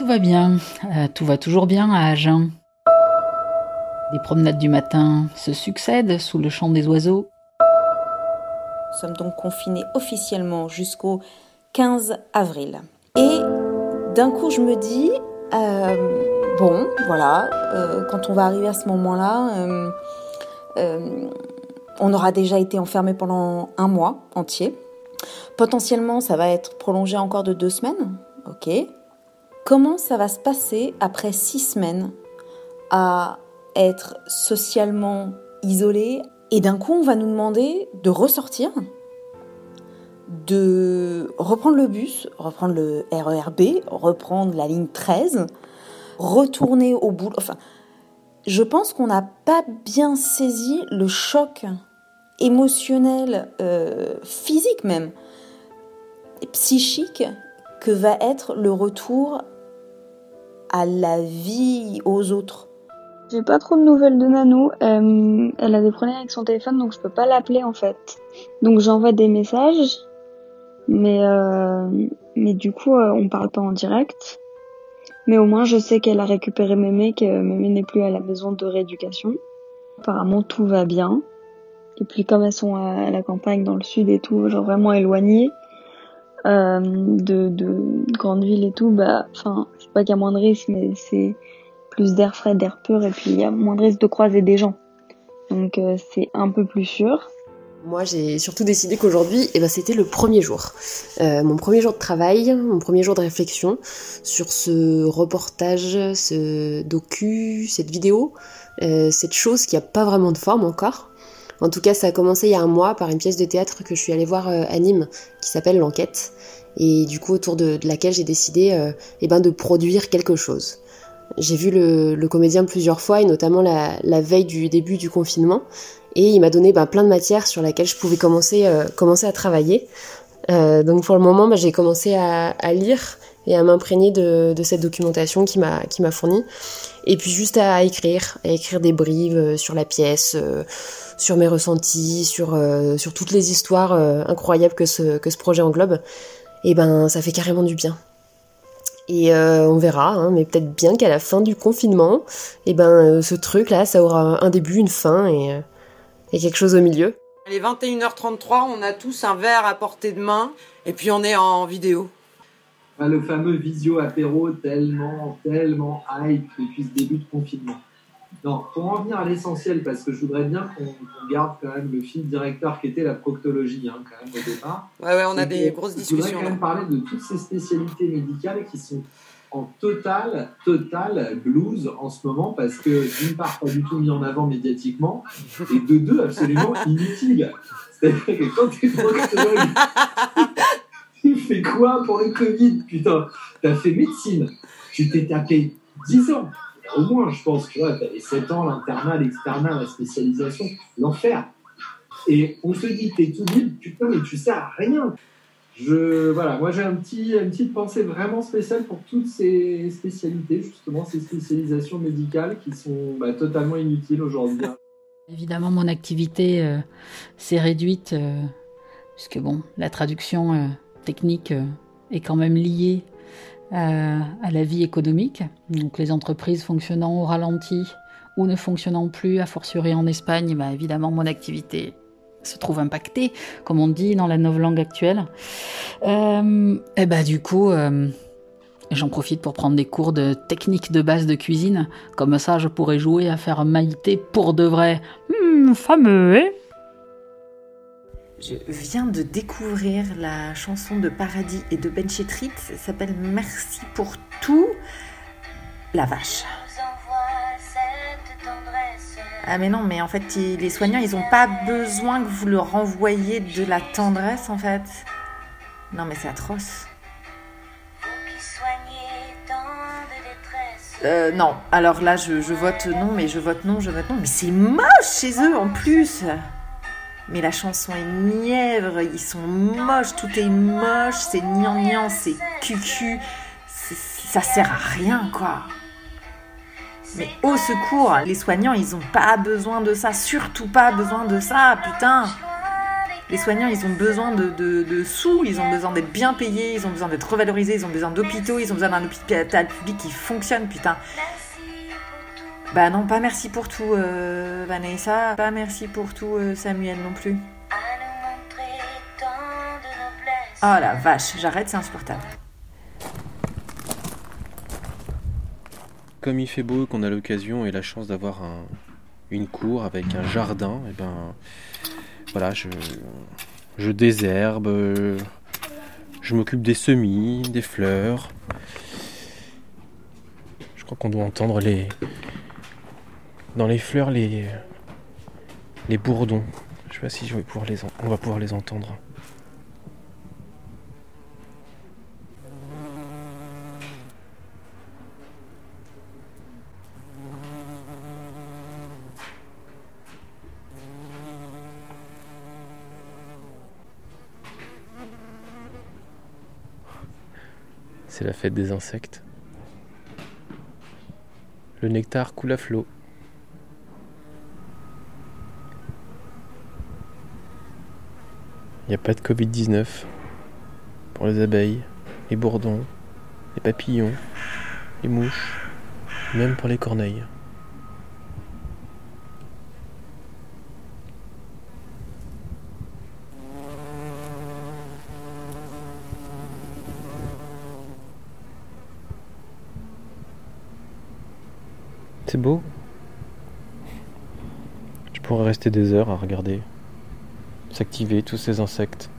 Tout va bien, euh, tout va toujours bien à Agen. Les promenades du matin se succèdent sous le chant des oiseaux. Nous sommes donc confinés officiellement jusqu'au 15 avril. Et d'un coup, je me dis, euh, bon, voilà, euh, quand on va arriver à ce moment-là, on aura déjà été enfermé pendant un mois entier. Potentiellement, ça va être prolongé encore de deux semaines. Ok. Comment ça va se passer après six semaines à être socialement isolé et d'un coup on va nous demander de ressortir, de reprendre le bus, reprendre le RERB, reprendre la ligne 13, retourner au boulot. Je pense qu'on n'a pas bien saisi le choc émotionnel, euh, physique même, psychique que va être le retour à la vie aux autres. J'ai pas trop de nouvelles de Nanou. Euh, elle a des problèmes avec son téléphone, donc je peux pas l'appeler en fait. Donc j'envoie des messages, mais euh, mais du coup euh, on parle pas en direct. Mais au moins je sais qu'elle a récupéré Mémé, que Mémé n'est plus à la maison de rééducation. Apparemment tout va bien. Et puis comme elles sont à la campagne dans le sud et tout, genre vraiment éloignées, euh, de, de grandes villes et tout, bah, enfin, c'est pas qu'il y a moins de risques, mais c'est plus d'air frais, d'air pur, et puis il y a moins de risques de croiser des gens. Donc euh, c'est un peu plus sûr. Moi, j'ai surtout décidé qu'aujourd'hui, eh ben, c'était le premier jour. Euh, mon premier jour de travail, mon premier jour de réflexion sur ce reportage, ce docu, cette vidéo, cette chose qui a pas vraiment de forme encore. En tout cas, ça a commencé il y a un mois par une pièce de théâtre que je suis allée voir euh, à Nîmes, qui s'appelle L'Enquête, et du coup autour de, laquelle j'ai décidé euh, eh ben, de produire quelque chose. J'ai vu le, comédien plusieurs fois, et notamment la, veille du début du confinement, et il m'a donné ben, plein de matières sur laquelle je pouvais commencer, euh, à travailler. donc pour le moment, ben, j'ai commencé à, lire et à m'imprégner de, de, cette documentation qui m'a qui m'a fourni et puis juste à écrire à écrire des brives sur la pièce sur mes ressentis, sur, euh, toutes les histoires euh, incroyables que ce, projet englobe, et eh ben ça fait carrément du bien. Et euh, on verra, hein, mais peut-être bien qu'à la fin du confinement, et eh ben ce truc-là, ça aura un début, une fin et, et quelque chose au milieu. Il est 21h33, on a tous un verre à portée de main, et puis on est en vidéo. Le fameux visio apéro tellement, tellement hype depuis ce début de confinement. Non, pour en venir à l'essentiel, parce que je voudrais bien qu'on garde quand même le fil directeur qui était la proctologie, hein, quand même, au départ. Ouais, ouais, on a des grosses discussions. Je voudrais quand même parler de toutes ces spécialités médicales qui sont en total, total blues en ce moment, parce que d'une part, pas du tout mis en avant médiatiquement, et de deux, absolument inutile. C'est-à-dire que quand tu es proctologue, tu fais quoi pour le Covid, putain? T'as fait médecine, tu t'es tapé 10 ans au moins, je pense, tu vois, les 7 ans, l'internat, l'externat, la spécialisation, l'enfer. Et on se dit, t'es tout libre, putain, mais tu sers à rien. Je, voilà, moi j'ai un petit, une petite pensée vraiment spéciale pour toutes ces spécialités, justement, ces spécialisations médicales qui sont bah, totalement inutiles aujourd'hui. Évidemment, mon activité euh, s'est réduite, euh, puisque bon, la traduction euh, technique est quand même liée à, la vie économique. Donc les entreprises fonctionnant au ralenti ou ne fonctionnant plus, a fortiori en Espagne, bah, évidemment mon activité se trouve impactée, comme on dit dans la langue actuelle. Euh, et bah du coup, euh, j'en profite pour prendre des cours de technique de base de cuisine. Comme ça, je pourrais jouer à faire maïté pour de vrai. Hmm, fameux, hein? Je viens de découvrir la chanson de Paradis et de Benchetrit. Ça s'appelle Merci pour tout, la vache. Ah mais non, mais en fait, les soignants, ils n'ont pas besoin que vous leur envoyiez de la tendresse, en fait. Non, mais c'est atroce. Euh, non, alors là, je, je vote non, mais je vote non, je vote non. Mais c'est moche chez eux, en plus mais la chanson est nièvre, ils sont moches, tout est moche, c'est gnangnan, c'est cucu, ça sert à rien quoi. Mais au secours, les soignants, ils ont pas besoin de ça, surtout pas besoin de ça, putain. Les soignants, ils ont besoin de, de sous, ils ont besoin d'être bien payés, ils ont besoin d'être revalorisés, ils ont besoin d'hôpitaux, ils ont besoin d'un hôpital public qui fonctionne, putain. Bah non, pas merci pour tout, euh, Vanessa. Pas merci pour tout, euh, Samuel non plus. Oh la vache, j'arrête, c'est insupportable. Comme il fait beau, qu'on a l'occasion et la chance d'avoir une cour avec un jardin, et eh ben voilà, je, je désherbe, je m'occupe des semis, des fleurs. Je crois qu'on doit entendre les, dans les fleurs les, les bourdons. Je sais pas si je vais pouvoir les on va pouvoir les entendre. C'est la fête des insectes. Le nectar coule à flot. N'y a pas de Covid-19 pour les abeilles, les bourdons, les papillons, les mouches, même pour les corneilles. C'est beau. Je pourrais rester des heures à regarder s'activer tous ces insectes.